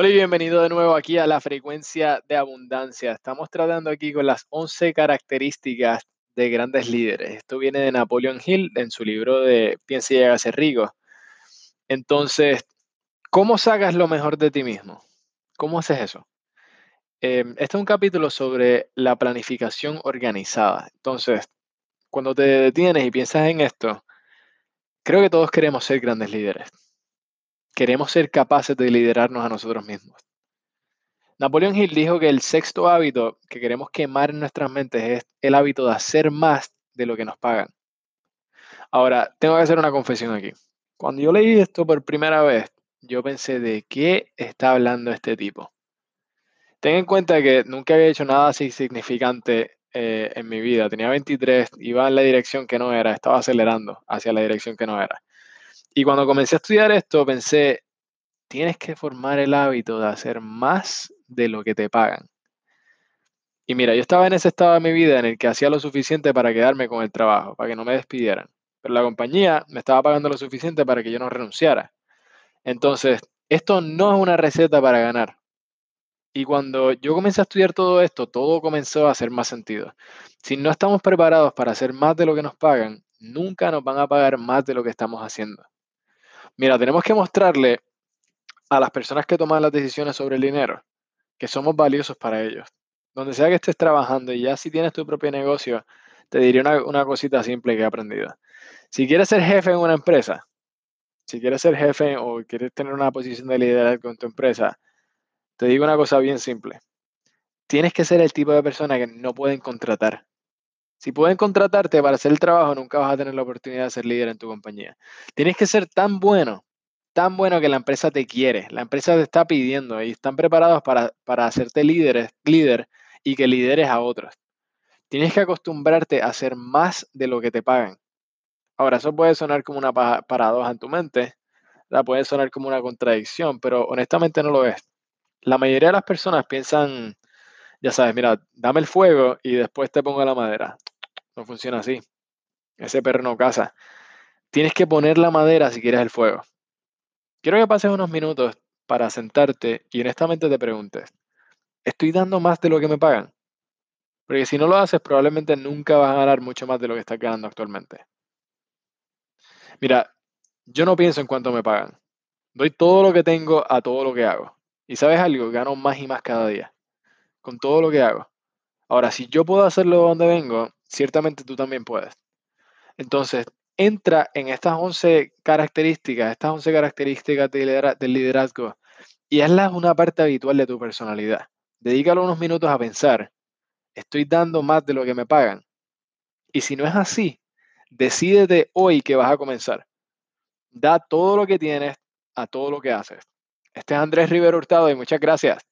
Hola y bienvenido de nuevo aquí a la frecuencia de abundancia. Estamos tratando aquí con las 11 características de grandes líderes. Esto viene de Napoleon Hill en su libro de Piensa y llega a ser rico. Entonces, ¿cómo sacas lo mejor de ti mismo? ¿Cómo haces eso? Em, este es un capítulo sobre la planificación organizada. Entonces, cuando te detienes y piensas en esto, creo que todos queremos ser grandes líderes queremos ser capaces de liderarnos a nosotros mismos. Napoleón Hill dijo que el sexto hábito que queremos quemar en nuestras mentes es el hábito de hacer más de lo que nos pagan. Ahora, tengo que hacer una confesión aquí. Cuando yo leí esto por primera vez, yo pensé de qué está hablando este tipo. Ten en cuenta que nunca había hecho nada así significante eh, en mi vida. Tenía 23, iba en la dirección que no era, estaba acelerando hacia la dirección que no era. Y cuando comencé a estudiar esto, pensé, tienes que formar el hábito de hacer más de lo que te pagan. Y mira, yo estaba en ese estado de mi vida en el que hacía lo suficiente para quedarme con el trabajo, para que no me despidieran. Pero la compañía me estaba pagando lo suficiente para que yo no renunciara. Entonces, esto no es una receta para ganar. Y cuando yo comencé a estudiar todo esto, todo comenzó a hacer más sentido. Si no estamos preparados para hacer más de lo que nos pagan, nunca nos van a pagar más de lo que estamos haciendo. Mira, tenemos que mostrarle a las personas que toman las decisiones sobre el dinero que somos valiosos para ellos. Donde sea que estés trabajando y ya si tienes tu propio negocio, te diré una, una cosita simple que he aprendido. Si quieres ser jefe en una empresa, si quieres ser jefe o quieres tener una posición de liderazgo en tu empresa, te digo una cosa bien simple. Tienes que ser el tipo de persona que no pueden contratar. Si pueden contratarte para hacer el trabajo, nunca vas a tener la oportunidad de ser líder en tu compañía. Tienes que ser tan bueno, tan bueno que la empresa te quiere, la empresa te está pidiendo y están preparados para, hacerte líder, líder y que lideres a otros. Tienes que acostumbrarte a hacer más de lo que te pagan. Ahora, eso puede sonar como una paradoja en tu mente, la puede sonar como una contradicción, pero honestamente no lo es. La mayoría de las personas piensan, ya sabes, mira, dame el fuego y después te pongo la madera. No funciona así. Ese perro no caza. Tienes que poner la madera si quieres el fuego. Quiero que pases unos minutos para sentarte y honestamente te preguntes, ¿estoy dando más de lo que me pagan? Porque si no lo haces, probablemente nunca vas a ganar mucho más de lo que estás ganando actualmente. Mira, yo no pienso en cuánto me pagan. Doy todo lo que tengo a todo lo que hago. Y sabes algo, gano más y más cada día con todo lo que hago. Ahora, si yo puedo hacerlo donde vengo, ciertamente tú también puedes. Entonces, entra en estas 11 características, estas 11 características del liderazgo y hazlas una parte habitual de tu personalidad. Dedícalo unos minutos a pensar, estoy dando más de lo que me pagan. Y si no es así, decídete hoy que vas a comenzar. Da todo lo que tienes a todo lo que haces. Este es Andrés Rivero Hurtado y muchas gracias.